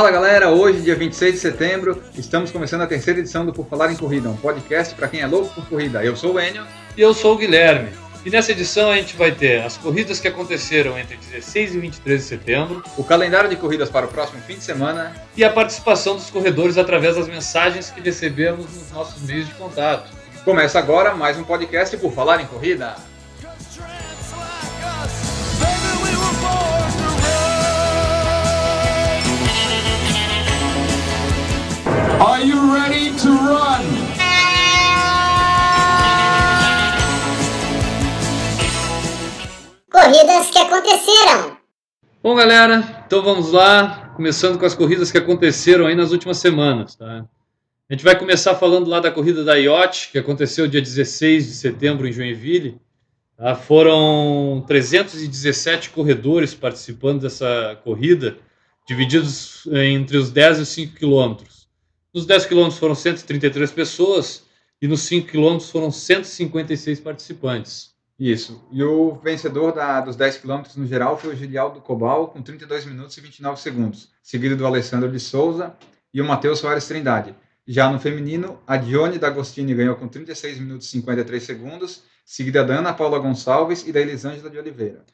Fala galera, hoje, dia 26 de setembro, estamos começando a terceira edição do Por Falar em Corrida, um podcast para quem é louco por corrida. Eu sou o Enio. E eu sou o Guilherme. E nessa edição a gente vai ter as corridas que aconteceram entre 16 e 23 de setembro, o calendário de corridas para o próximo fim de semana e a participação dos corredores através das mensagens que recebemos nos nossos meios de contato. Começa agora mais um podcast Por Falar em Corrida. Are you ready to run? Corridas que aconteceram. Bom, galera, então vamos lá, começando com as corridas que aconteceram aí nas últimas semanas, tá? A gente vai começar falando lá da corrida da IOT, que aconteceu dia 16 de setembro em Joinville. Tá? Foram 317 corredores participando dessa corrida, divididos entre os 10 e os 5 quilômetros. Nos 10 quilômetros foram 133 pessoas e nos 5 quilômetros foram 156 participantes. Isso. E o vencedor da, dos 10 quilômetros no geral foi o Gilialdo Cobal, com 32 minutos e 29 segundos, seguido do Alessandro de Souza e o Matheus Soares Trindade. Já no feminino, a Dione D'Agostini ganhou com 36 minutos e 53 segundos, seguida da Ana Paula Gonçalves e da Elisângela de Oliveira.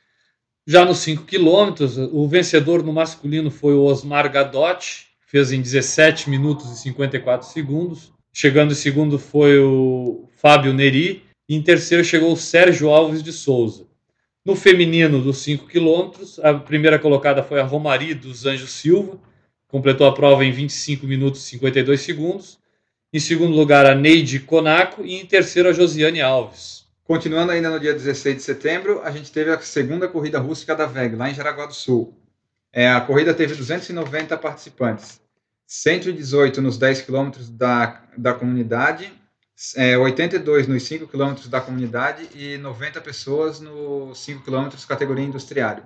Já nos 5 quilômetros, o vencedor no masculino foi o Osmar Gadotti, fez em 17 minutos e 54 segundos. Chegando em segundo foi o Fábio Neri. E em terceiro chegou o Sérgio Alves de Souza. No feminino dos 5 quilômetros, a primeira colocada foi a Romari dos Anjos Silva, completou a prova em 25 minutos e 52 segundos. Em segundo lugar, a Neide Conaco e em terceiro, a Josiane Alves. Continuando ainda no dia 16 de setembro, a gente teve a segunda corrida rústica da VEG, lá em Jaraguá do Sul. É, a corrida teve 290 participantes, 118 nos 10 quilômetros da, da comunidade, é, 82 nos 5 quilômetros da comunidade e 90 pessoas nos 5 quilômetros categoria industriário.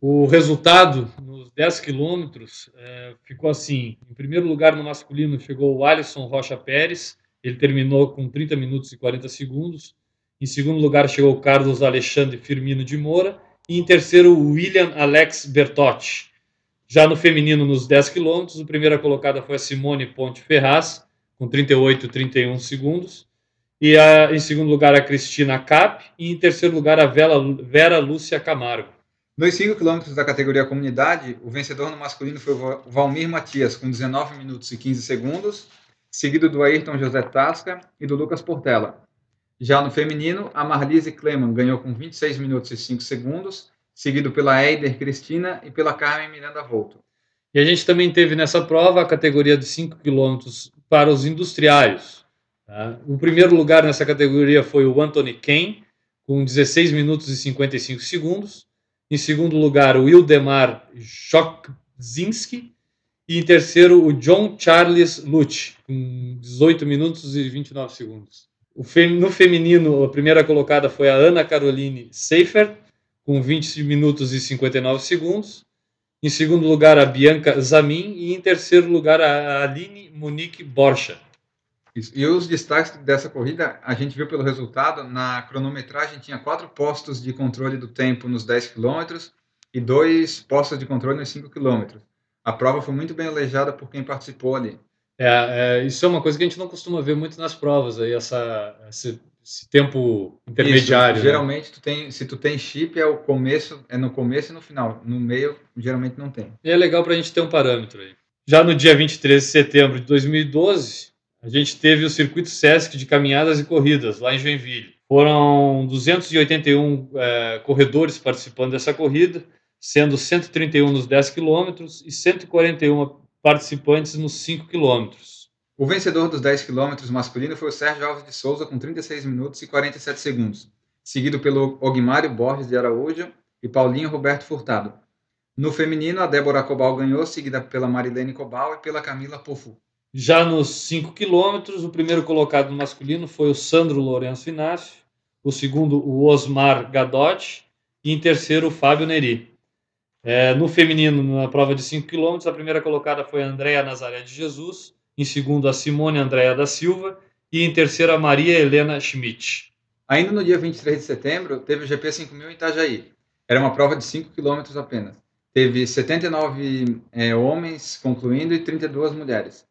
O resultado nos 10 quilômetros é, ficou assim: em primeiro lugar no masculino chegou o Alisson Rocha Pérez, ele terminou com 30 minutos e 40 segundos. Em segundo lugar chegou o Carlos Alexandre Firmino de Moura e em terceiro, o William Alex Bertotti. Já no feminino, nos 10 quilômetros, a primeira colocada foi a Simone Ponte Ferraz, com 38 31 segundos. E a, em segundo lugar, a Cristina Cap. E em terceiro lugar, a Vera, Vera Lúcia Camargo. Nos 5 quilômetros da categoria comunidade, o vencedor no masculino foi o Valmir Matias, com 19 minutos e 15 segundos, seguido do Ayrton José Tasca e do Lucas Portela, já no feminino, a Marlise Kleman ganhou com 26 minutos e 5 segundos, seguido pela Eider Cristina e pela Carmen Miranda Volto. E a gente também teve nessa prova a categoria de 5 quilômetros para os industriários. Tá? O primeiro lugar nessa categoria foi o Anthony Ken, com 16 minutos e 55 segundos. Em segundo lugar, o Wildemar Chokzinski. E em terceiro, o John Charles Lutz, com 18 minutos e 29 segundos. No feminino, a primeira colocada foi a Ana Caroline Seifer, com 20 minutos e 59 segundos. Em segundo lugar, a Bianca Zamin. E em terceiro lugar, a Aline Monique Borcha. E os destaques dessa corrida, a gente viu pelo resultado, na cronometragem tinha quatro postos de controle do tempo nos 10 quilômetros e dois postos de controle nos 5 quilômetros. A prova foi muito bem alejada por quem participou ali. É, é, isso é uma coisa que a gente não costuma ver muito nas provas, aí, essa, esse, esse tempo intermediário. Isso, né? geralmente, tu tem, se tu tem chip, é o começo, é no começo e no final. No meio, geralmente não tem. E é legal para a gente ter um parâmetro aí. Já no dia 23 de setembro de 2012, a gente teve o circuito Sesc de caminhadas e corridas lá em Joinville. Foram 281 é, corredores participando dessa corrida, sendo 131 nos 10 quilômetros e 141 participantes nos 5 quilômetros. O vencedor dos 10 quilômetros masculino foi o Sérgio Alves de Souza, com 36 minutos e 47 segundos, seguido pelo Ogmário Borges de Araújo e Paulinho Roberto Furtado. No feminino, a Débora Cobal ganhou, seguida pela Marilene Cobal e pela Camila Pofu. Já nos 5 quilômetros, o primeiro colocado no masculino foi o Sandro Lourenço Inácio, o segundo, o Osmar Gadotti, e em terceiro, o Fábio Neri. É, no feminino, na prova de 5 km, a primeira colocada foi a Andréa Nazaré de Jesus, em segundo a Simone Andréa da Silva e em terceiro a Maria Helena Schmidt. Ainda no dia 23 de setembro, teve o GP 5000 em Itajaí. Era uma prova de 5 km apenas. teve 79 é, homens concluindo e 32 mulheres.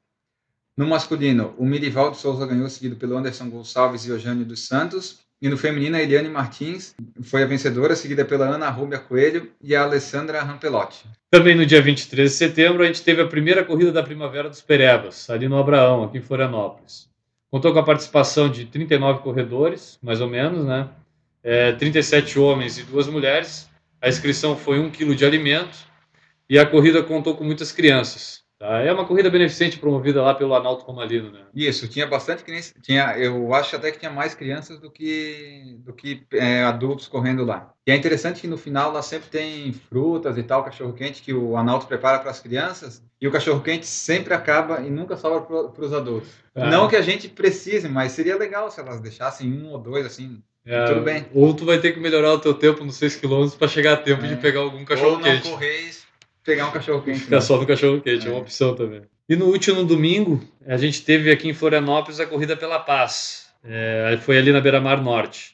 No masculino, o Mirivaldo Souza ganhou, seguido pelo Anderson Gonçalves e Eugênio dos Santos. E no feminino, a Eliane Martins foi a vencedora, seguida pela Ana Rúbia Coelho e a Alessandra Rampelotti. Também no dia 23 de setembro, a gente teve a primeira corrida da Primavera dos Perebas, ali no Abraão, aqui em Florianópolis. Contou com a participação de 39 corredores, mais ou menos, né? É, 37 homens e duas mulheres. A inscrição foi um quilo de alimento e a corrida contou com muitas crianças. Tá? É uma corrida beneficente promovida lá pelo Analto Comalino, né? Isso, tinha bastante criança. Tinha, eu acho até que tinha mais crianças do que, do que é, adultos correndo lá. E é interessante que no final lá sempre tem frutas e tal, cachorro-quente que o Analto prepara para as crianças. E o cachorro-quente sempre acaba e nunca sobra para os adultos. Ah. Não que a gente precise, mas seria legal se elas deixassem um ou dois assim. É, tudo bem. Ou tu vai ter que melhorar o teu tempo nos 6 km para chegar a tempo é. de pegar algum cachorro-quente. Ou não correr pegar um cachorro quente. Ficar né? só no cachorro quente, é. é uma opção também. E no último domingo, a gente teve aqui em Florianópolis a Corrida pela Paz. É, foi ali na Beira-Mar Norte.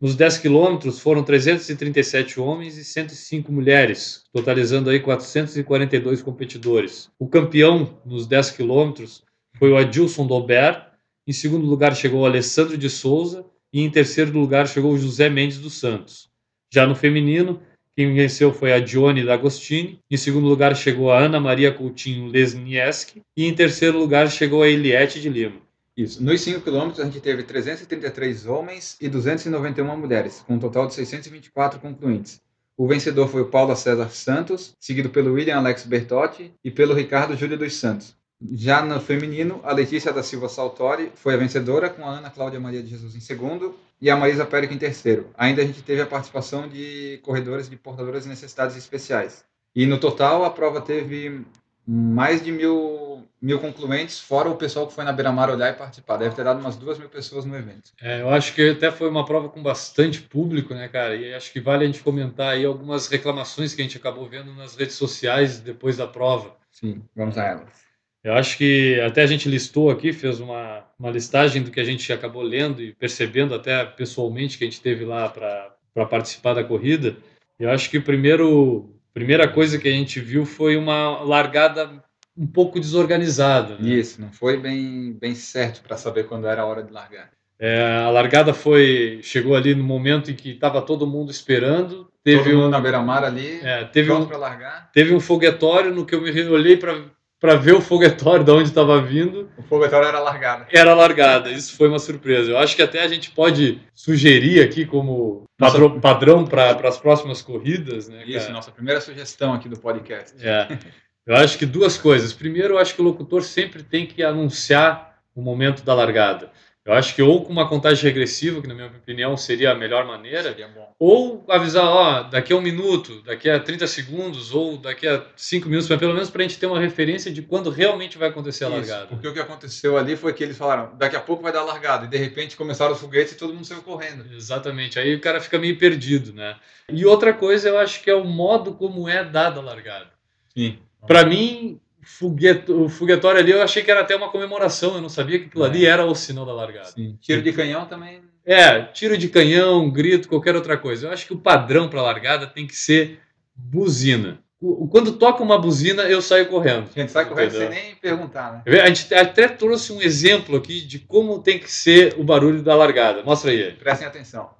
Nos 10 quilômetros foram 337 homens e 105 mulheres, totalizando aí 442 competidores. O campeão nos 10 quilômetros foi o Adilson Dolbert, em segundo lugar chegou o Alessandro de Souza e em terceiro lugar chegou o José Mendes dos Santos. Já no feminino, quem venceu foi a Dione D'Agostini. Em segundo lugar chegou a Ana Maria Coutinho Lesnieski. E em terceiro lugar chegou a Eliette de Lima. Isso. Nos 5 quilômetros a gente teve 333 homens e 291 mulheres, com um total de 624 concluintes. O vencedor foi o Paulo César Santos, seguido pelo William Alex Bertotti e pelo Ricardo Júlio dos Santos. Já no feminino, a Letícia da Silva Saltori foi a vencedora, com a Ana Cláudia Maria de Jesus em segundo e a Marisa Périca em terceiro. Ainda a gente teve a participação de corredores de portadoras de necessidades especiais. E no total, a prova teve mais de mil, mil concluentes, fora o pessoal que foi na Beira-Mar olhar e participar. Deve ter dado umas duas mil pessoas no evento. É, eu acho que até foi uma prova com bastante público, né, cara? E acho que vale a gente comentar aí algumas reclamações que a gente acabou vendo nas redes sociais depois da prova. Sim, vamos a elas. Eu acho que até a gente listou aqui, fez uma, uma listagem do que a gente acabou lendo e percebendo até pessoalmente que a gente teve lá para participar da corrida. Eu acho que o primeiro primeira coisa que a gente viu foi uma largada um pouco desorganizada. Né? Isso, não foi bem, bem certo para saber quando era a hora de largar. É, a largada foi chegou ali no momento em que estava todo mundo esperando. Teve todo um, mundo na beira-mar ali, é, teve um, para largar. Teve um foguetório no que eu me olhei para para ver o foguetório de onde estava vindo. O foguetório era largada. Era largada, isso foi uma surpresa. Eu acho que até a gente pode sugerir aqui como nossa... padrão para as próximas corridas. Né, isso, cara? nossa primeira sugestão aqui do podcast. É. Eu acho que duas coisas. Primeiro, eu acho que o locutor sempre tem que anunciar o momento da largada. Eu acho que ou com uma contagem regressiva, que na minha opinião seria a melhor maneira, ou avisar, ó, daqui a um minuto, daqui a 30 segundos, ou daqui a 5 minutos, pelo menos para a gente ter uma referência de quando realmente vai acontecer a largada. Porque o que aconteceu ali foi que eles falaram, daqui a pouco vai dar a largada, e de repente começaram os foguetes e todo mundo saiu correndo. Exatamente, aí o cara fica meio perdido, né? E outra coisa, eu acho que é o modo como é dada a largada. Sim. Para mim, fogueto, o foguetório ali, eu achei que era até uma comemoração, eu não sabia que aquilo é. ali era o sinal da largada. Sim. Tiro de canhão também. É, tiro de canhão, grito, qualquer outra coisa. Eu acho que o padrão para largada tem que ser buzina. Quando toca uma buzina, eu saio correndo. A gente sai correndo sem nem perguntar, né? A gente até trouxe um exemplo aqui de como tem que ser o barulho da largada. Mostra aí. Prestem atenção.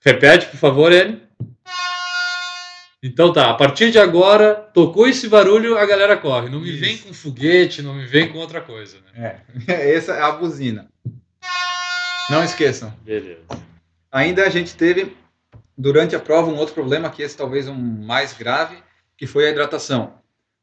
Repete, por favor, ele. Então tá, a partir de agora, tocou esse barulho, a galera corre. Não me Isso. vem com foguete, não me vem com outra coisa. Né? É, essa é a buzina. Não esqueçam. Beleza. Ainda a gente teve, durante a prova, um outro problema, que esse talvez um mais grave, que foi a hidratação.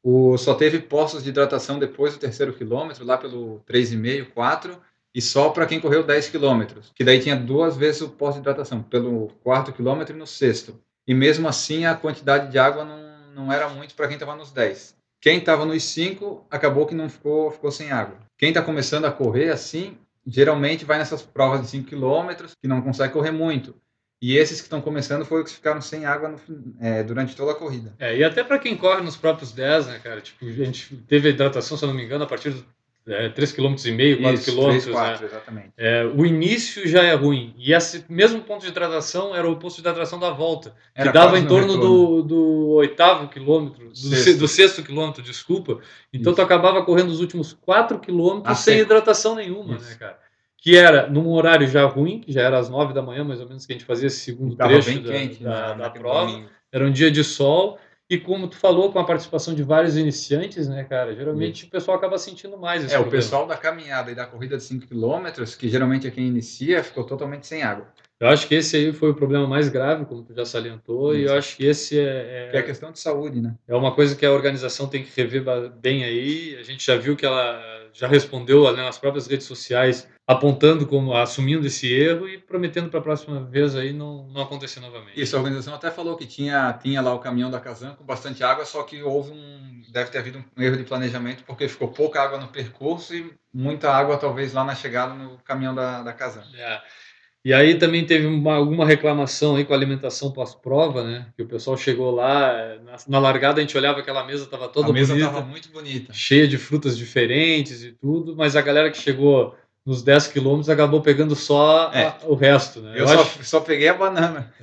O, só teve postos de hidratação depois do terceiro quilômetro, lá pelo 3,5, 4, e só para quem correu 10 quilômetros, que daí tinha duas vezes o posto de hidratação, pelo quarto quilômetro e no sexto e mesmo assim a quantidade de água não, não era muito para quem estava nos 10. Quem estava nos 5 acabou que não ficou, ficou sem água. Quem está começando a correr assim, geralmente vai nessas provas de 5 km que não consegue correr muito. E esses que estão começando foram os que ficaram sem água no, é, durante toda a corrida. É, e até para quem corre nos próprios 10, né, cara? Tipo, a gente teve hidratação, se eu não me engano, a partir do é, 3,5 km, 4 Isso, km. né? É, o início já é ruim. E esse mesmo ponto de hidratação era o posto de hidratação da volta, que Era dava quase em no torno do, do oitavo quilômetro, do Sexto. do sexto quilômetro, desculpa. Então Isso. tu acabava correndo os últimos quatro quilômetros A sem hidratação nenhuma, Isso. né, cara? Que era num horário já ruim, que já era às nove da manhã, mais ou menos, que a gente fazia esse segundo trecho da, quente da, na, da naquele prova. Era um dia de sol. E como tu falou, com a participação de vários iniciantes, né, cara? Geralmente o pessoal acaba sentindo mais esse É, o problema. pessoal da caminhada e da corrida de 5 km, que geralmente é quem inicia, ficou totalmente sem água. Eu acho que esse aí foi o problema mais grave, como tu já salientou, e Isso. eu acho que esse é, é é, questão de saúde, né? é uma coisa que a organização tem que rever bem aí. A gente já viu que ela já respondeu né, nas próprias redes sociais, apontando como assumindo esse erro e prometendo para a próxima vez aí não, não acontecer novamente. Isso, a organização até falou que tinha, tinha lá o caminhão da Kazan com bastante água, só que houve um. Deve ter havido um erro de planejamento, porque ficou pouca água no percurso e muita água, talvez, lá na chegada no caminhão da, da Kazan. É. E aí também teve uma- alguma reclamação aí com a alimentação pós-prova, né? Que o pessoal chegou lá, eh, na, na largada a gente olhava aquela mesa estava toda a mesa bonita. estava muito bonita. cheia de frutas diferentes e tudo, mas a galera que chegou nos 10 quilômetros acabou pegando só a- É. o resto, né? Eu, Eu, só, acho, só peguei a banana.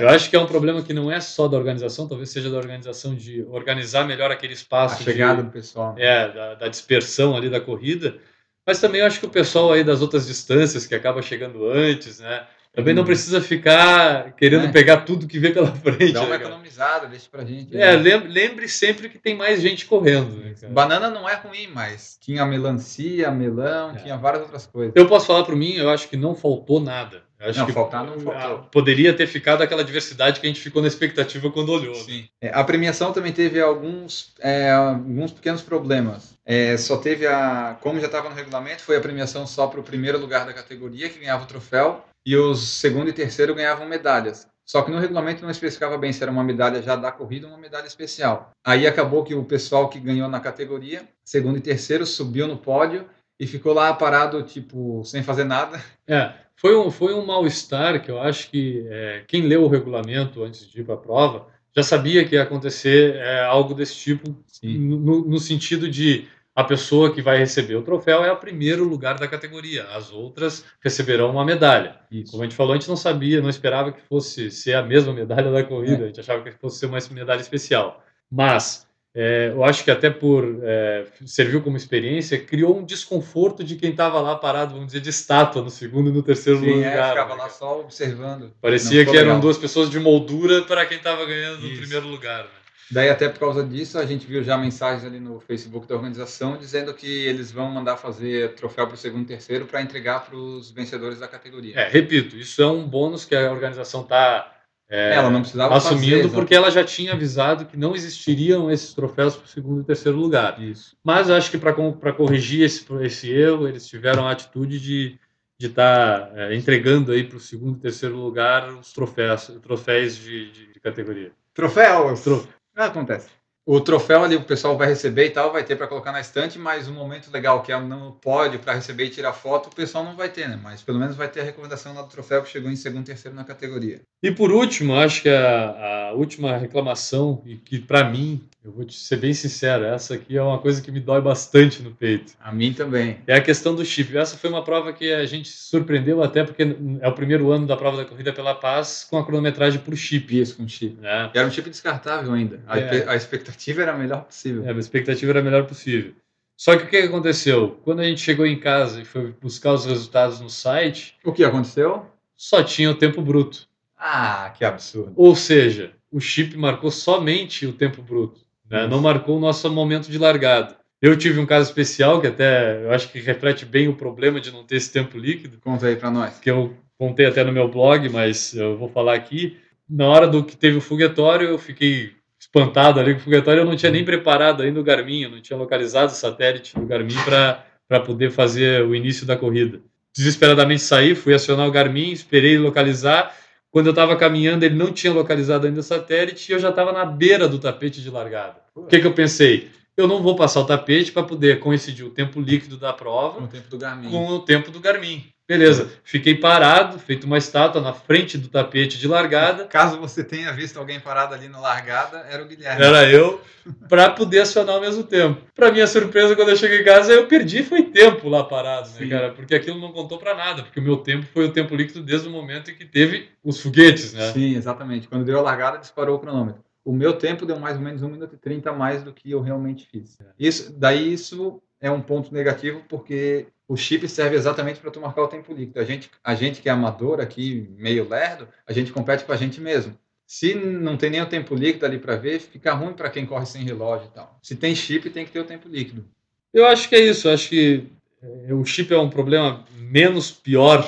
eu acho que é um problema que não é só da organização, talvez seja da organização de organizar melhor aquele A espaço chegada de, do pessoal. é, da, da dispersão ali da corrida, mas também eu acho que o pessoal aí das outras distâncias que acaba chegando antes, né? Também não Hum. precisa ficar querendo É. pegar tudo que vê pela frente. Dá uma né, economizada, deixa pra gente. É, né? lembre, sempre que tem mais gente correndo. Né? Banana não é ruim, mas tinha melancia, melão, É. tinha várias outras coisas. Eu posso falar por mim, eu acho que não faltou nada. Acho Não, que faltar não faltou. poderia ter ficado aquela diversidade que a gente ficou na expectativa quando olhou. né? Sim. É, a premiação também teve alguns, é, alguns pequenos problemas. É, só teve a. Como já estava no regulamento, foi a premiação só para o primeiro lugar da categoria, que ganhava o troféu, e os segundo e terceiro ganhavam medalhas. Só que no regulamento não especificava bem se era uma medalha já da corrida ou uma medalha especial. Aí acabou que o pessoal que ganhou na categoria, segundo e terceiro, subiu no pódio e ficou lá parado, tipo, sem fazer nada. É, foi um, foi um mal-estar que eu acho que é, quem leu o regulamento antes de ir para a prova já sabia que ia acontecer é, algo desse tipo, no, no sentido de a pessoa que vai receber o troféu é o primeiro lugar da categoria, as outras receberão uma medalha. Isso. Como a gente falou, a gente não sabia, não esperava que fosse ser a mesma medalha da corrida, É. a gente achava que fosse ser uma medalha especial. Mas é, eu acho que até por é, serviu como experiência, criou um desconforto de quem estava lá parado, vamos dizer, de estátua no segundo e no terceiro Sim, é, lugar. ficava né, lá só observando. Parecia que eram legal. duas pessoas de moldura para quem estava ganhando no Isso. primeiro lugar. Né? Daí, até por causa disso, a gente viu já mensagens ali no Facebook da organização dizendo que eles vão mandar fazer troféu para o segundo e terceiro para entregar para os vencedores da categoria. É, repito, isso é um bônus que a organização está Ela não precisava assumindo, fazer, porque ela já tinha avisado que não existiriam esses troféus para o segundo e terceiro lugar. Isso. Mas eu acho que para corrigir esse, esse erro, eles tiveram a atitude de estar entregando aí para o segundo e terceiro lugar os troféus, troféus de, de- de categoria. Troféus! Tro- Ah, acontece. O troféu ali o pessoal vai receber e tal, vai ter para colocar na estante, mas o momento legal que é no pódio para receber e tirar foto, o pessoal não vai ter, né? Mas pelo menos vai ter a recomendação lá do troféu que chegou em segundo terceiro na categoria. E por último, acho que a, a última reclamação, e que para mim, eu vou te ser bem sincero, essa aqui é uma coisa que me dói bastante no peito. A mim também. É a questão do chip. Essa foi uma prova que a gente surpreendeu até porque é o primeiro ano da prova da Corrida pela Paz com a cronometragem por chip. Isso com chip. E era um chip descartável ainda. A, É. a expectativa era a melhor possível. É, a expectativa era a melhor possível. Só que o que aconteceu? Quando a gente chegou em casa e foi buscar os resultados no site, O que aconteceu? só tinha o tempo bruto. Ah, que absurdo. Ou seja, o chip marcou somente o tempo bruto, né? não marcou o nosso momento de largada. Eu tive um caso especial que até eu acho que reflete bem o problema de não ter esse tempo líquido, Conta aí para nós. que eu contei até no meu blog, mas eu vou falar aqui. Na hora do que teve o foguetório, eu fiquei espantado ali com o foguetório. Eu não tinha nem preparado ainda o Garmin, eu não tinha localizado o satélite do Garmin para poder fazer o início da corrida. Desesperadamente saí, fui acionar o Garmin, esperei localizar. Quando eu estava caminhando, ele não tinha localizado ainda o satélite e eu já estava na beira do tapete de largada. O que, que eu pensei? Eu não vou passar o tapete para poder coincidir o tempo líquido da prova o tempo com o tempo do Garmin. Beleza, fiquei parado, feito uma estátua na frente do tapete de largada. Caso você tenha visto alguém parado ali na largada, era o Guilherme. Era eu, para poder acionar ao mesmo tempo. Para minha surpresa, quando eu cheguei em casa, eu perdi foi tempo lá parado, né, cara? Porque aquilo não contou para nada, porque o meu tempo foi o tempo líquido desde o momento em que teve os foguetes, né? Sim, exatamente. Quando deu a largada, disparou o cronômetro. O meu tempo deu mais ou menos 1 minuto e 30 a mais do que eu realmente fiz. Isso, daí isso é um ponto negativo, porque o chip serve exatamente para tu marcar o tempo líquido. A gente, a gente que é amador aqui, meio lerdo, a gente compete com a gente mesmo. Se não tem nem o tempo líquido ali para ver, fica ruim para quem corre sem relógio e tal. Se tem chip, tem que ter o tempo líquido. Eu acho que é isso, eu acho que eh, o chip é um problema menos pior,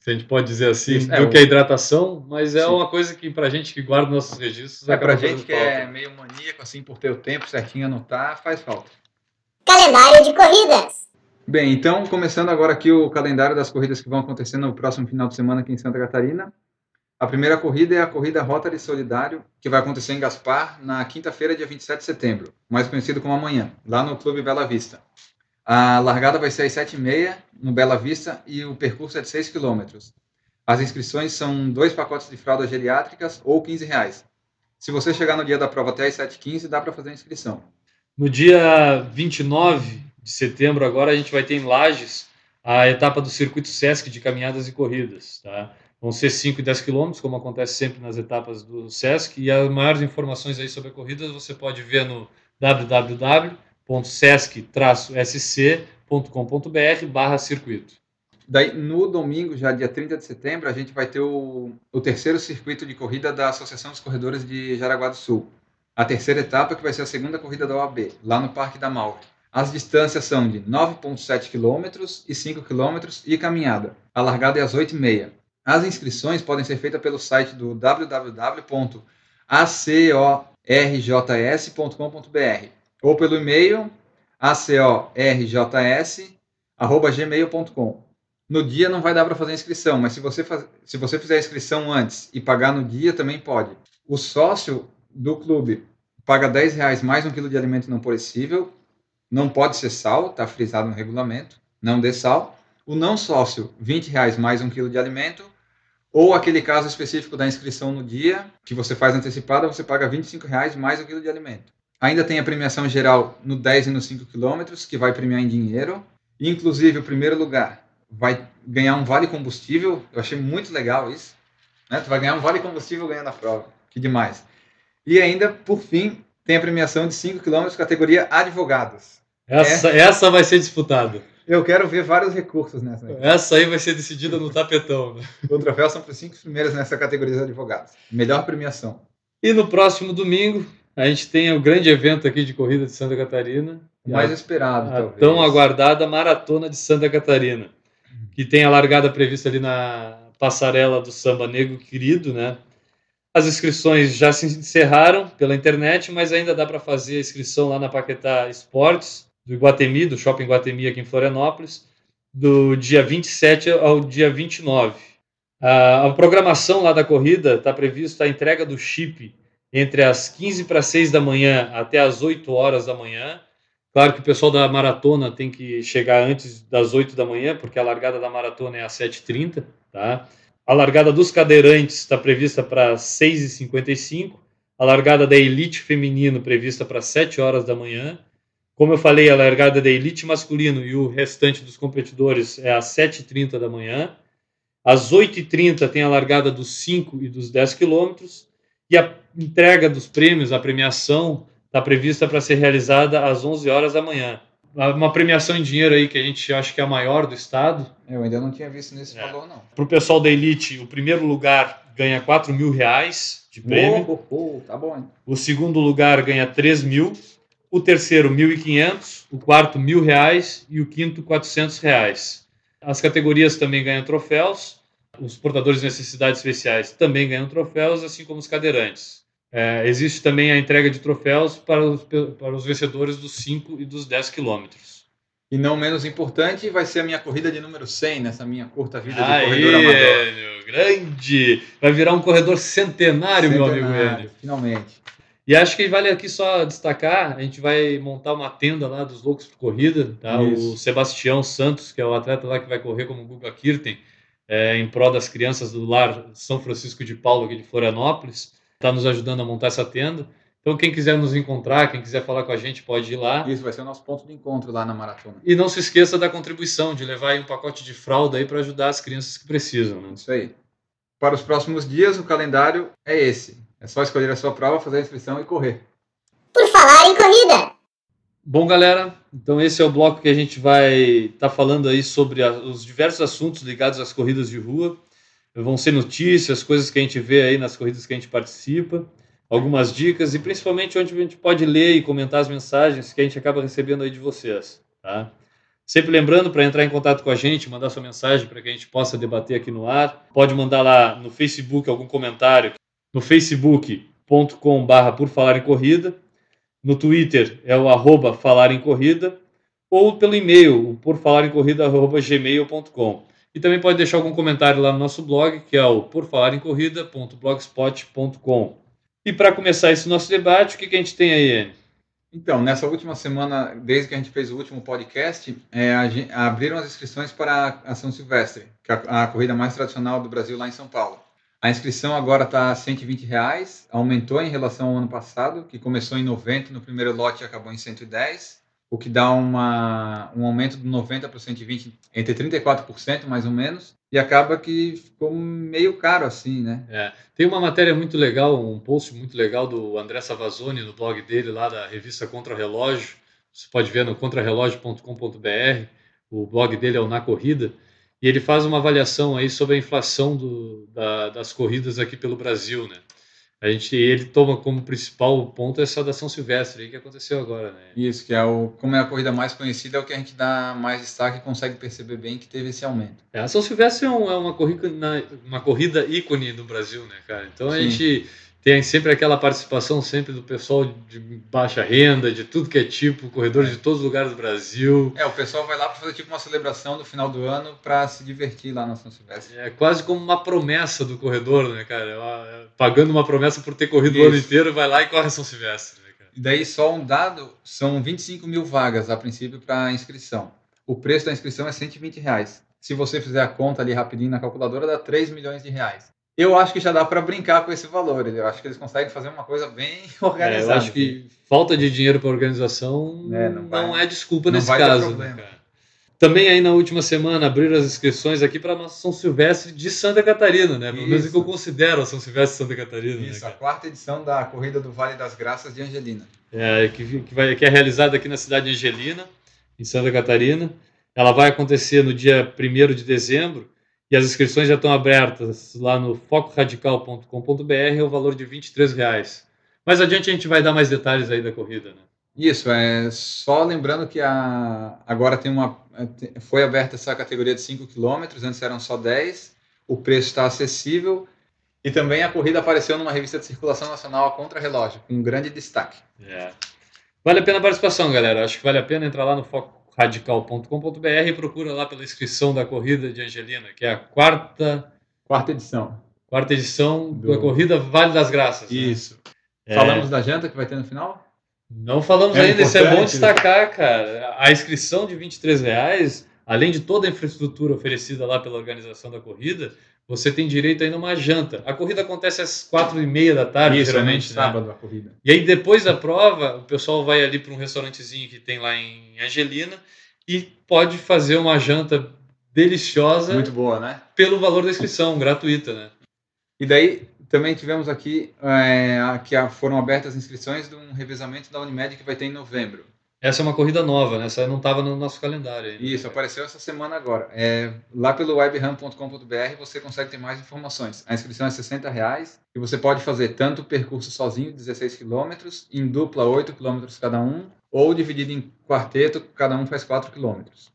se a gente pode dizer assim, Sim, do é, que a hidratação, mas é Sim. uma coisa que pra gente que guarda nossos registros É, pra gente que falta. é meio maníaco, assim, por ter o tempo certinho anotar, faz falta. Calendário de corridas. Bem, então, começando agora aqui o calendário das corridas que vão acontecer no próximo final de semana aqui em Santa Catarina. A primeira corrida é a corrida Rotary Solidário, que vai acontecer em Gaspar na quinta-feira, dia 27 de setembro, mais conhecido como amanhã, lá no Clube Bela Vista. A largada vai ser às 7h30 no Bela Vista e o percurso é de 6 quilômetros. As inscrições são dois pacotes de fraldas geriátricas ou 15 reais. Se você chegar no dia da prova até às 7h15, dá para fazer a inscrição. No dia 29 de setembro, agora, a gente vai ter em Lages a etapa do Circuito Sesc de caminhadas e corridas. Tá? Vão ser 5 e 10 quilômetros, como acontece sempre nas etapas do Sesc. E as maiores informações aí sobre a corrida você pode ver no www.sesc-sc.com.br barra circuito. Daí, no domingo, já dia 30 de setembro, a gente vai ter o, o terceiro circuito de corrida da Associação dos Corredores de Jaraguá do Sul. A terceira etapa, que vai ser a segunda corrida da OAB, lá no Parque da Mauro. As distâncias são de 9,7 km e 5 km e caminhada. A largada é às 8h30. As inscrições podem ser feitas pelo site do www.acorjs.com.br ou pelo e-mail acorjs.gmail.com. No dia não vai dar para fazer inscrição, mas se você, faz, se você fizer a inscrição antes e pagar no dia, também pode. O sócio do clube paga 10 reais mais um quilo de alimento não perecível, não pode ser sal, está frisado no regulamento, não dê sal. O não sócio, 20 reais mais um quilo de alimento, ou aquele caso específico da inscrição no dia, que você faz antecipada, você paga 25 reais mais um quilo de alimento. Ainda tem a premiação geral no 10 e no 5 quilômetros, que vai premiar em dinheiro. Inclusive, o primeiro lugar vai ganhar um vale combustível. Eu achei muito legal isso. Né? Tu vai ganhar um vale combustível ganhando a prova. Que demais. E ainda, por fim, tem a premiação de 5 km categoria advogados. Essa, essa vai ser disputada. Eu quero ver vários recursos nessa. Essa aí vai ser decidida no tapetão. Né? O troféu são para os cinco primeiros nessa categoria de advogados. Melhor premiação. E no próximo domingo, a gente tem o grande evento aqui de corrida de Santa Catarina. O mais a, esperado, a talvez. tão aguardada Maratona de Santa Catarina, que tem a largada prevista ali na passarela do Samba Negro Querido, né? As inscrições já se encerraram pela internet, mas ainda dá para fazer a inscrição lá na Paquetá Esportes, do Iguatemi, do Shopping Iguatemi aqui em Florianópolis, do dia 27 ao dia 29. A, a programação lá da corrida está prevista a entrega do chip entre as 15 para 6 da manhã até as 8 horas da manhã. Claro que o pessoal da maratona tem que chegar antes das 8 da manhã, porque a largada da maratona é às 7h30, tá? A largada dos cadeirantes está prevista para 6h55. A largada da elite feminino prevista para 7 horas da manhã. Como eu falei, a largada da elite masculino e o restante dos competidores é às 7h30 da manhã. Às 8h30 tem a largada dos 5 e dos 10 quilômetros. E a entrega dos prêmios, a premiação, está prevista para ser realizada às 11 horas da manhã. Uma premiação em dinheiro aí que a gente acha que é a maior do estado. Eu ainda não tinha visto nesse É. valor, não. Para o pessoal da elite, o primeiro lugar ganha 4 mil reais de prêmio. Oh, oh, oh, tá bom, hein? O segundo lugar ganha 3 mil. O terceiro, 1.500. O quarto, mil reais. E o quinto, 400 reais. As categorias também ganham troféus. Os portadores de necessidades especiais também ganham troféus, assim como os cadeirantes. É, existe também a entrega de troféus para os, para os vencedores dos 5 e dos 10 quilômetros. E não menos importante, vai ser a minha corrida de número 100 nessa minha curta vida de Aê, corredor amador. Enio, grande! Vai virar um corredor centenário, meu amigo Centenário, Enio. Finalmente. E acho que vale aqui só destacar, a gente vai montar uma tenda lá dos loucos por corrida, tá? Isso. O Sebastião Santos, que é o atleta lá que vai correr como Guga Kirten, é, em prol das crianças do lar São Francisco de Paulo aqui de Florianópolis, está nos ajudando a montar essa tenda. Então quem quiser nos encontrar, quem quiser falar com a gente, pode ir lá. Isso vai ser o nosso ponto de encontro lá na maratona. E não se esqueça da contribuição, de levar aí um pacote de fralda aí para ajudar as crianças que precisam. Né? Isso aí. Para os próximos dias, o calendário é esse. É só escolher a sua prova, fazer a inscrição e correr. Por falar em corrida, Bom, galera, então esse é o bloco que a gente vai estar falando aí sobre a- os diversos assuntos ligados às corridas de rua. Vão ser notícias, coisas que a gente vê aí nas corridas que a gente participa, algumas dicas e principalmente onde a gente pode ler e comentar as mensagens que a gente acaba recebendo aí de vocês, tá? Sempre lembrando para entrar em contato com a gente, mandar sua mensagem para que a gente possa debater aqui no ar. Pode mandar lá no Facebook algum comentário no facebook.com/barra por falar em corrida. No Twitter é o arroba falar em corrida ou pelo e-mail, por falar em. E também pode deixar algum comentário lá no nosso blog, que é o porfalarencorrida.blogspot.com. E para começar esse nosso debate, o que, que a gente tem aí, Anne? Então, nessa última semana, desde que a gente fez o último podcast, é, a abriram as inscrições para a São Silvestre, que é a, a corrida mais tradicional do Brasil lá em São Paulo. A inscrição agora está 120 reais, aumentou em relação ao ano passado, que começou em 90 no primeiro lote e acabou em 110, o que dá uma, um aumento de 90 para 120, entre 34% mais ou menos, e acaba que ficou meio caro assim, né? É, tem uma matéria muito legal, um post muito legal do André Savazone no blog dele, lá da revista Contra Relógio. Você pode ver no contrarrelógio.com.br. O blog dele é o Na Corrida. E ele faz uma avaliação aí sobre a inflação do- da- das corridas aqui pelo Brasil, né? A gente, ele toma como principal ponto essa da São Silvestre aí que aconteceu agora, né? Isso, que é o, como é a corrida mais conhecida, é o que a gente dá mais destaque e consegue perceber bem que teve esse aumento. É, a São Silvestre é, um- é uma, corrida, uma corrida ícone do Brasil, né, cara? Então a Sim. gente tem sempre aquela participação sempre do pessoal de baixa renda, de tudo que é tipo, corredores de todos os lugares do Brasil. É, o pessoal vai lá para fazer tipo uma celebração do final do ano para se divertir lá na São Silvestre. É quase como uma promessa do corredor, né, cara? É é pagando uma promessa por ter corrido o ano Isso. inteiro, vai lá e corre a São Silvestre, né, cara? E daí só um dado, são 25 mil vagas a princípio para inscrição. O preço da inscrição é 120 reais. Se você fizer a conta ali rapidinho na calculadora, dá 3 milhões de reais. Eu acho que já dá para brincar com esse valor. Eu acho que eles conseguem fazer uma coisa bem É, eu organizada. acho que falta de dinheiro para organização É, não não, vai- é desculpa não nesse caso, né? Também aí na última semana abriram as inscrições aqui para a nossa São Silvestre de Santa Catarina, né? Pelo menos que eu considero a São Silvestre de Santa Catarina. né, Isso, a cara? quarta edição da Corrida do Vale das Graças de Angelina. É, que, que, vai, que é realizada aqui na cidade de Angelina, em Santa Catarina. Ela vai acontecer no dia 1 de dezembro e as inscrições já estão abertas lá no focoradical.com.br, o valor de 23 reais. Mais adiante a gente vai dar mais detalhes aí da corrida, né? Isso, é só lembrando que a, agora tem uma, foi aberta essa categoria de 5 km, antes eram só 10, o preço está acessível e também a corrida apareceu numa revista de circulação nacional a contra-relógio, com grande destaque. É. Vale a pena a participação, galera. Acho que vale a pena entrar lá no focoradical.com.br e procura lá pela inscrição da corrida de Angelina, que é a quarta, Quarta edição. quarta edição Do- da corrida Vale das Graças. né? Isso. É. Falamos da janta que vai ter no final? Não falamos É ainda, isso é bom importante. destacar, cara. A inscrição de 23 reais, além de toda a infraestrutura oferecida lá pela organização da corrida, você tem direito ainda a uma janta. A corrida acontece às quatro e meia da tarde, Isso, é geralmente, né? sábado a corrida. E aí, depois da prova, o pessoal vai ali para um restaurantezinho que tem lá em Angelina e pode fazer uma janta deliciosa Muito boa, né? pelo valor da inscrição, gratuita, né? E daí também tivemos aqui é, que foram abertas as inscrições de um revezamento da Unimed que vai ter em novembro. Essa é uma corrida nova, né? Essa não estava no nosso calendário ainda. Isso, apareceu essa semana agora. É, lá pelo webram.com.br você consegue ter mais informações. A inscrição é 60 reais e você pode fazer tanto o percurso sozinho, 16 quilômetros, em dupla, 8 quilômetros cada um, ou dividido em quarteto, cada um faz 4 quilômetros.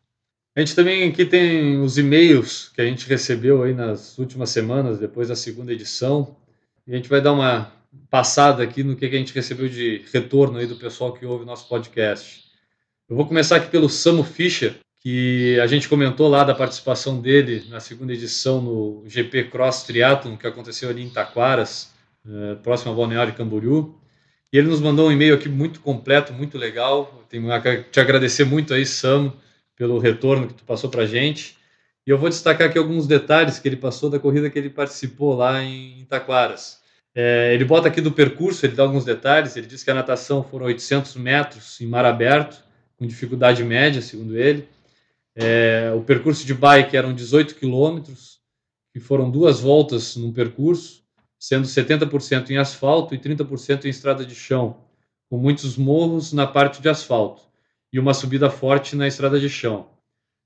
A gente também aqui tem os e-mails que a gente recebeu aí nas últimas semanas, depois da segunda edição. E a gente vai dar uma passada aqui no que que a gente recebeu de retorno aí do pessoal que ouve o nosso podcast. Eu vou começar aqui pelo Samu Fischer, que a gente comentou lá da participação dele na segunda edição no GP Cross Triathlon, que aconteceu ali em Taquaras, eh, próximo ao Balneário Camboriú. E ele nos mandou um e-mail aqui muito completo, muito legal. Tenho que te agradecer muito aí, Sam, pelo retorno que tu passou para gente. E eu vou destacar aqui alguns detalhes que ele passou da corrida que ele participou lá em Itaquaras. É, ele bota aqui do percurso, ele dá alguns detalhes. Ele diz que a natação foram 800 metros em mar aberto, com dificuldade média, segundo ele. É, o percurso de bike eram 18 quilômetros, que foram duas voltas no percurso sendo 70% em asfalto e 30% em estrada de chão, com muitos morros na parte de asfalto e uma subida forte na estrada de chão.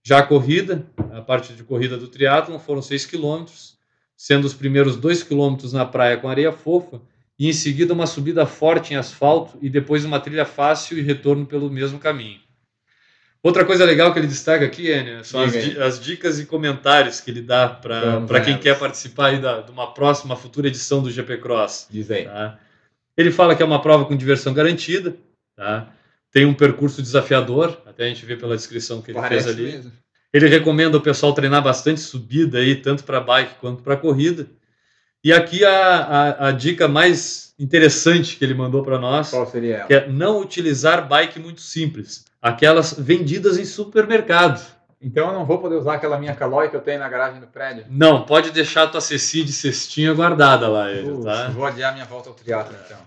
Já a corrida, a parte de corrida do triatlon, foram 6 quilômetros, sendo os primeiros 2 quilômetros na praia com areia fofa e em seguida uma subida forte em asfalto e depois uma trilha fácil e retorno pelo mesmo caminho. Outra coisa legal que ele destaca aqui, Enio, são as, as, dicas e comentários que ele dá para quem quer participar aí da, de uma próxima, futura edição do GP Cross. Diz aí. Tá? Ele fala que é uma prova com diversão garantida, tá? tem um percurso desafiador, até a gente vê pela descrição que ele Parece fez ali. Mesmo. Ele recomenda o pessoal treinar bastante subida aí, tanto para bike quanto para corrida. E aqui a, a, a, dica mais interessante que ele mandou para nós, Qual seria ela? que é não utilizar bike muito simples aquelas vendidas em supermercado. Então eu não vou poder usar aquela minha Caloi que eu tenho na garagem do prédio? Não, pode deixar a tua Ceci de cestinha guardada lá, ele, tá? Vou adiar minha volta ao triatlo então.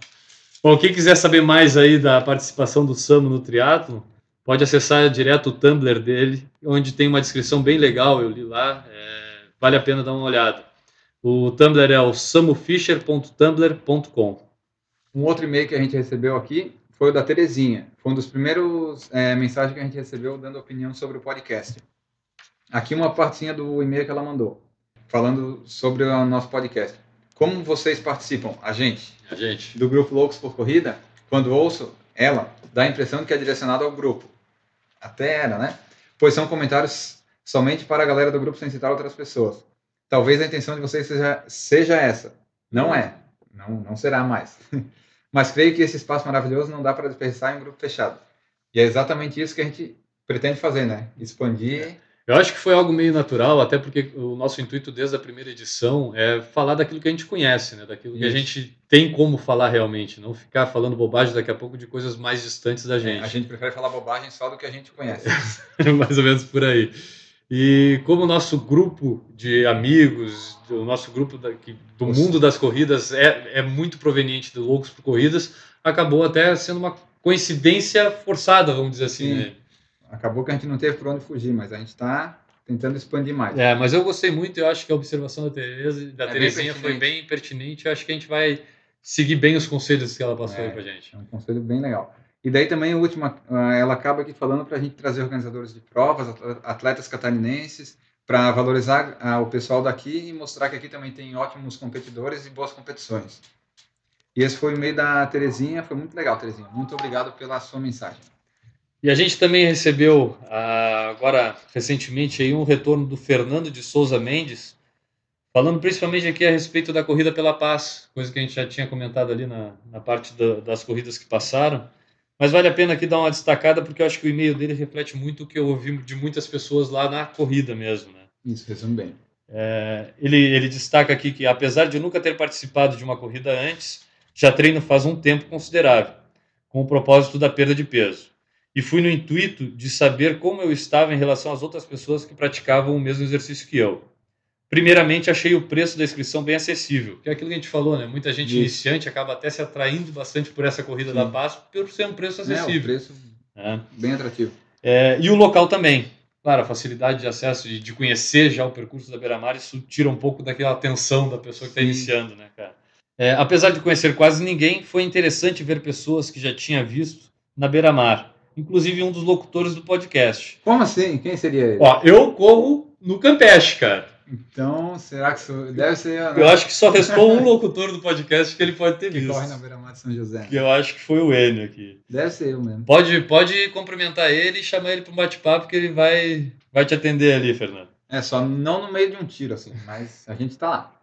Bom, quem quiser saber mais aí da participação do Samu no triatlo, pode acessar direto o Tumblr dele, onde tem uma descrição bem legal, eu li lá, é, vale a pena dar uma olhada. O Tumblr é o samufisher.tumblr.com. Um outro e-mail que a gente recebeu aqui foi o da Terezinha. Foi um dos primeiros é, mensagens que a gente recebeu dando opinião sobre o podcast. Aqui uma partinha do e-mail que ela mandou, falando sobre o nosso podcast. Como vocês participam? A gente. A gente. Do grupo Loucos por Corrida, quando ouço ela, dá a impressão de que é direcionado ao grupo. Até era, né? Pois são comentários somente para a galera do grupo sem citar outras pessoas. Talvez a intenção de vocês seja, seja essa. Não é. Não, não será mais. Mas creio que esse espaço maravilhoso não dá para desperdiçar em um grupo fechado. E é exatamente isso que a gente pretende fazer, né? Expandir. Eu acho que foi algo meio natural, até porque o nosso intuito desde a primeira edição é falar daquilo que a gente conhece, né? Daquilo isso. que a gente tem como falar realmente, não ficar falando bobagem daqui a pouco de coisas mais distantes da gente. É, a gente prefere falar bobagem só do que a gente conhece. mais ou menos por aí. E como o nosso grupo de amigos, o nosso grupo da, que, do Nossa. mundo das corridas é, é muito proveniente do Loucos por Corridas, acabou até sendo uma coincidência forçada, vamos dizer assim. Né? Acabou que a gente não teve por onde fugir, mas a gente está tentando expandir mais. É, mas eu gostei muito, eu acho que a observação da Tereza, da é Terezinha bem foi bem pertinente, eu acho que a gente vai seguir bem os conselhos que ela passou é, aí pra gente. É um conselho bem legal. E daí também, a última, ah, ela acaba aqui falando para a gente trazer organizadores de provas, atletas catarinenses, para valorizar uh, o pessoal daqui e mostrar que aqui também tem ótimos competidores e boas competições. E esse foi o e-mail da Terezinha, foi muito legal, Terezinha. Muito obrigado pela sua mensagem. E a gente também recebeu, uh, agora recentemente, aí, um retorno do Fernando de Souza Mendes, falando principalmente aqui a respeito da Corrida pela Paz, coisa que a gente já tinha comentado ali na, na parte da, das corridas que passaram. Mas vale a pena aqui dar uma destacada, porque eu acho que o e-mail dele reflete muito o que eu ouvi de muitas pessoas lá na corrida mesmo. Né? Isso, resume bem. É, ele, ele destaca aqui que, apesar de nunca ter participado de uma corrida antes, já treino faz um tempo considerável, com o propósito da perda de peso. E fui no intuito de saber como eu estava em relação às outras pessoas que praticavam o mesmo exercício que eu. Primeiramente, achei o preço da inscrição bem acessível, que é aquilo que a gente falou, né? Muita gente Isso. iniciante acaba até se atraindo bastante por essa corrida Sim. da paz por ser um preço acessível. É, um preço é. bem atrativo. É, e o local também. Claro, a facilidade de acesso e de conhecer já o percurso da Beira-Mar, isso tira um pouco daquela atenção da pessoa que está iniciando, né, cara? É, apesar de conhecer quase ninguém, foi interessante ver pessoas que já tinha visto na Beira-Mar, inclusive um dos locutores do podcast. Como assim? Quem seria ele? Ó, eu corro no Campeche, cara. Então, será que isso deve ser. Né? Eu acho que só restou um locutor do podcast que ele pode ter que visto. corre na beira-mar de São José. Que eu acho que foi o Enio aqui. Deve ser eu mesmo. Pode, pode cumprimentar ele e chamar ele para um bate-papo que ele vai, vai te atender ali, Fernando. É, só não no meio de um tiro, assim, mas a gente tá lá.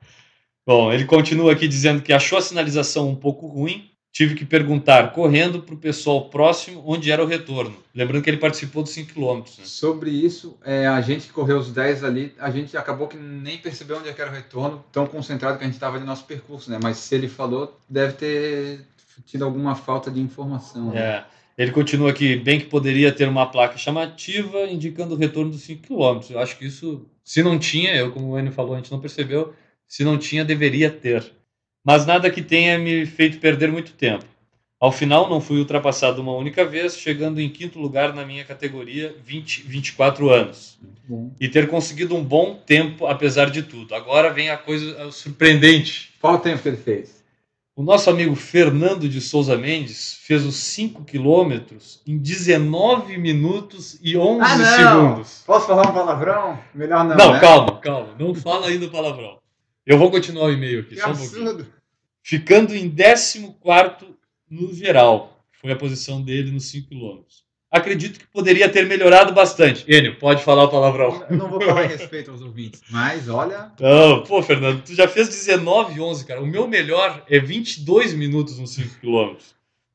Bom, ele continua aqui dizendo que achou a sinalização um pouco ruim, tive que perguntar correndo para o pessoal próximo onde era o retorno. Lembrando que ele participou dos 5 km. Né? Sobre isso, é, a gente que correu os 10 ali, a gente acabou que nem percebeu onde é era o retorno, tão concentrado que a gente estava ali no nosso percurso, né? Mas se ele falou, deve ter tido alguma falta de informação. né? É. Ele continua aqui, bem que poderia ter uma placa chamativa indicando o retorno dos 5 km. Eu acho que isso, se não tinha, eu, como o Enio falou, a gente não percebeu, se não tinha, deveria ter. Mas nada que tenha me feito perder muito tempo. Ao final, não fui ultrapassado uma única vez, chegando em quinto lugar na minha categoria, 20, 24 anos. E ter conseguido um bom tempo, apesar de tudo. Agora vem a coisa surpreendente. Qual o tempo que ele fez? O nosso amigo Fernando de Souza Mendes fez os 5 quilômetros em 19 minutos e 11 Ah, segundos. Posso falar um palavrão? Melhor não. Não, né? calma, calma. Não fala ainda o palavrão. Eu vou continuar o e-mail aqui, Que só um pouquinho. absurdo. Ficando em 14 no geral. Foi a posição dele nos 5 quilômetros. Acredito que poderia ter melhorado bastante. Enio, pode falar o palavrão. Eu não vou falar em respeito aos ouvintes, mas olha, Não, pô, Fernando, tu já fez 19 e 11, cara. O meu melhor é 22 minutos nos 5 km.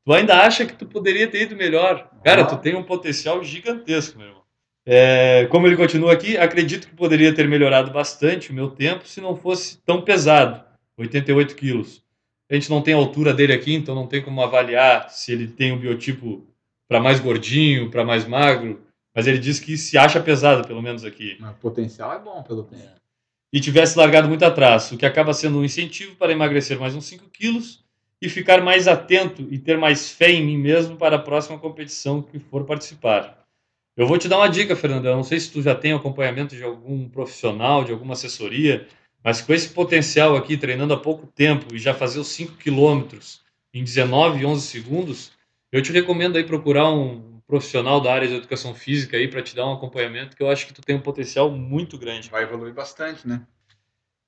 Tu ainda acha que tu poderia ter ido melhor. Cara, Ah. tu tem um potencial gigantesco, meu irmão. É, como ele continua aqui, acredito que poderia ter melhorado bastante o meu tempo se não fosse tão pesado, 88 quilos. A gente não tem a altura dele aqui, então não tem como avaliar se ele tem um biotipo para mais gordinho, para mais magro, mas ele diz que se acha pesado, pelo menos aqui o potencial é bom pelo tempo. e tivesse largado muito atrás, o que acaba sendo um incentivo para emagrecer mais uns 5 quilos e ficar mais atento e ter mais fé em mim mesmo para a próxima competição que for participar. Eu vou te dar uma dica, Fernando. Eu não sei se tu já tem acompanhamento de algum profissional, de alguma assessoria, mas com esse potencial aqui, treinando há pouco tempo e já fazer os 5 quilômetros em 19 e 11 segundos, eu te recomendo aí procurar um profissional da área de educação física aí para te dar um acompanhamento, que eu acho que tu tem um potencial muito grande. Vai evoluir bastante, né?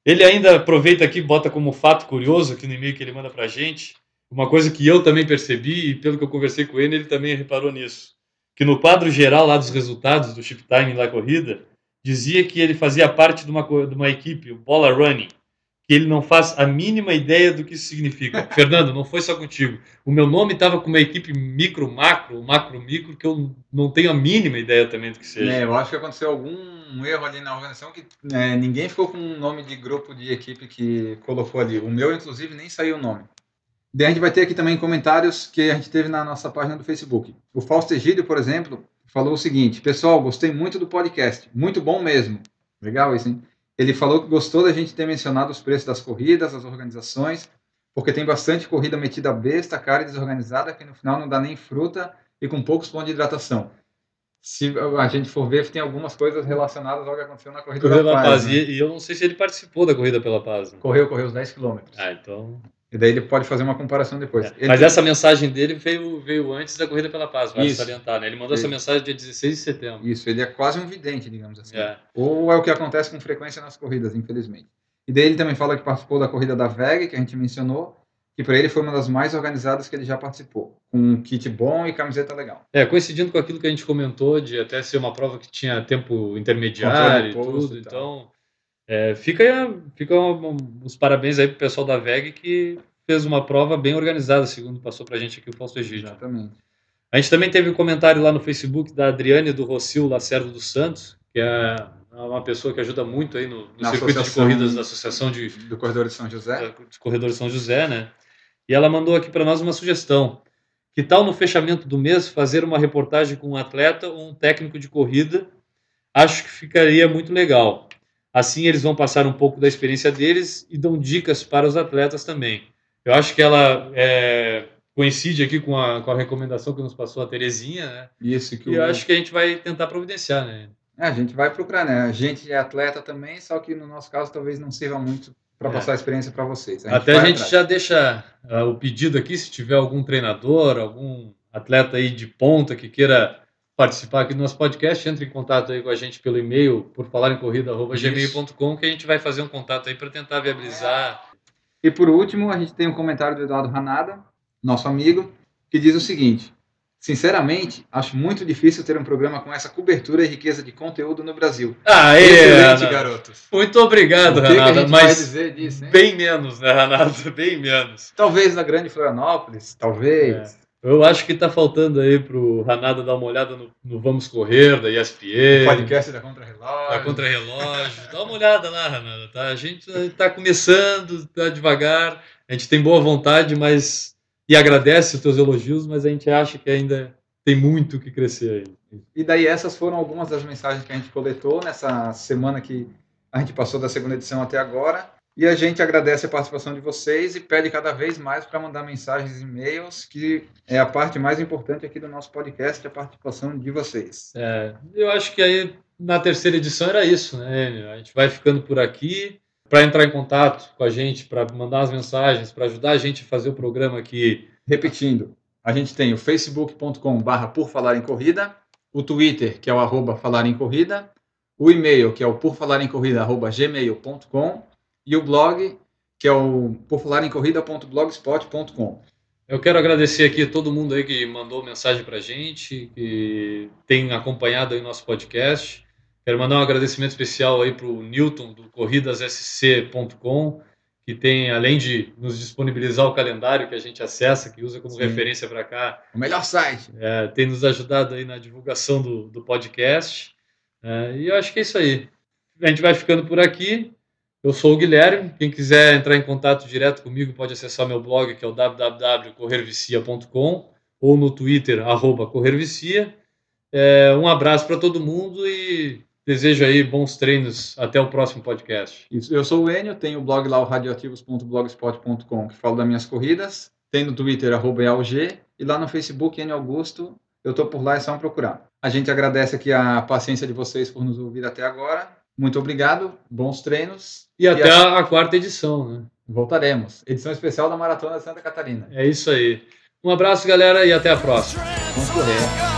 Ele ainda aproveita aqui, bota como fato curioso aqui no e-mail que ele manda pra gente, uma coisa que eu também percebi e pelo que eu conversei com ele, ele também reparou nisso, que no quadro geral lá dos resultados do chip time da corrida, dizia que ele fazia parte de uma, de uma equipe, o Bola Running, que ele não faz a mínima ideia do que isso significa. Fernando, não foi só contigo. O meu nome estava com uma equipe micro, macro, macro, micro, que eu não tenho a mínima ideia também do que seja. É, eu acho que aconteceu algum erro ali na organização que é, ninguém ficou com um nome de grupo de equipe que colocou ali. O meu, inclusive, nem saiu o nome. Daí a gente vai ter aqui também comentários que a gente teve na nossa página do Facebook. O Fausto Egídio, por exemplo, falou o seguinte: Pessoal, gostei muito do podcast. Muito bom mesmo. Legal isso, hein? Ele falou que gostou da gente ter mencionado os preços das corridas, das organizações, porque tem bastante corrida metida besta, cara e desorganizada, que no final não dá nem fruta e com poucos pontos de hidratação. Se a gente for ver, tem algumas coisas relacionadas ao que aconteceu na corrida Corrida da pela Paz. Paz. né? E eu não sei se ele participou da Corrida pela Paz. né? Correu, correu os 10 quilômetros. Ah, então. E daí ele pode fazer uma comparação depois. É. Ele Mas essa mensagem dele veio, veio antes da Corrida pela Paz, Isso. salientar, né? Ele mandou essa Isso. mensagem dia 16 de setembro. Isso, ele é quase um vidente, digamos assim. É. Ou é o que acontece com frequência nas corridas, infelizmente. E daí ele também fala que participou da corrida da VEG, que a gente mencionou, que para ele foi uma das mais organizadas que ele já participou. Com um kit bom e camiseta legal. É, coincidindo com aquilo que a gente comentou, de até ser uma prova que tinha tempo intermediário e tudo. e. Então, é, fica, fica um- os parabéns aí pro pessoal da VEG que fez uma prova bem organizada, segundo passou pra gente aqui o Fausto Egídio. Exatamente. A gente também teve um comentário lá no Facebook da Adriane do Rocio Lacerdo dos Santos, que é uma pessoa que ajuda muito aí no, no circuito de corridas da Associação de, Do Corredor de São José. dos Corredores São José, né? E ela mandou aqui para nós uma sugestão. Que tal no fechamento do mês fazer uma reportagem com um atleta ou um técnico de corrida? Acho que ficaria muito legal. Assim eles vão passar um pouco da experiência deles e dão dicas para os atletas também. Eu acho que ela é, coincide aqui com a, com a recomendação que nos passou a Terezinha, né? Isso que E eu acho que a gente vai tentar providenciar, né? É, a gente vai procurar, né? A gente é atleta também, só que no nosso caso talvez não sirva muito para É. passar a experiência para vocês. Até a gente atrás. já deixa ah, o pedido aqui, se tiver algum treinador, algum atleta aí de ponta que queira participar aqui do nosso podcast, entre em contato aí com a gente pelo e-mail, por falar em corrida.gmail.com, que a gente vai fazer um contato aí para tentar viabilizar. E por último, a gente tem um comentário do Eduardo Ranada, nosso amigo, que diz o seguinte: Sinceramente, acho muito difícil ter um programa com essa cobertura e riqueza de conteúdo no Brasil. Ah, Excelente, é, garotos. Muito obrigado, o que, que a gente vai mas dizer disso, hein? bem menos, né, Renata? Bem menos. Talvez na grande Florianópolis, talvez. Eu acho que tá faltando aí pro Ranada dar uma olhada no, no Vamos Correr, da ESPN. Podcast da Contra-Relógio. Tá contra-relógio. Dá uma olhada lá, Renata. Tá? A gente tá começando, tá devagar. A gente tem boa vontade, mas. e agradece os teus elogios, mas a gente acha que ainda tem muito que crescer aí. E daí essas foram algumas das mensagens que a gente coletou nessa semana que a gente passou da segunda edição até agora. E a gente agradece a participação de vocês e pede cada vez mais para mandar mensagens e e-mails, que é a parte mais importante aqui do nosso podcast, a participação de vocês. É, eu acho que aí na terceira edição era isso, né? A gente vai ficando por aqui. Para entrar em contato com a gente, para mandar as mensagens, para ajudar a gente a fazer o programa aqui. Repetindo, a gente tem o facebook.com/barra por falar em corrida, o Twitter, que é o arroba falar em corrida, o e-mail, que é o por falar em corrida, arroba gmail.com, e o blog, que é o porfalarencorrida.blogspot.com. Eu quero agradecer aqui a todo mundo aí que mandou mensagem para a gente, que tem acompanhado aí o nosso podcast. Quero mandar um agradecimento especial aí para o Newton, do corridassc.com, que tem, além de nos disponibilizar o calendário que a gente acessa, que usa como Sim. referência para cá. O melhor site. É, tem nos ajudado aí na divulgação do, do podcast. É, e eu acho que é isso aí. A gente vai ficando por aqui. Eu sou o Guilherme. Quem quiser entrar em contato direto comigo pode acessar meu blog, que é o www.corrervicia.com ou no Twitter, arroba corrervicia. É, um abraço para todo mundo e desejo aí bons treinos. Até o próximo podcast. Isso. Eu sou o Enio, tenho o blog lá, o radioativos.blogspot.com, que fala das minhas corridas. Tem no Twitter, arroba EALG, e lá no Facebook, Enio Augusto. Eu estou por lá, é só procurar. A gente agradece aqui a paciência de vocês por nos ouvir até agora. Muito obrigado, bons treinos. E, e até a... a quarta edição, né? Voltaremos. Edição especial da Maratona de Santa Catarina. É isso aí. Um abraço, galera, e até a próxima. Vamos correr.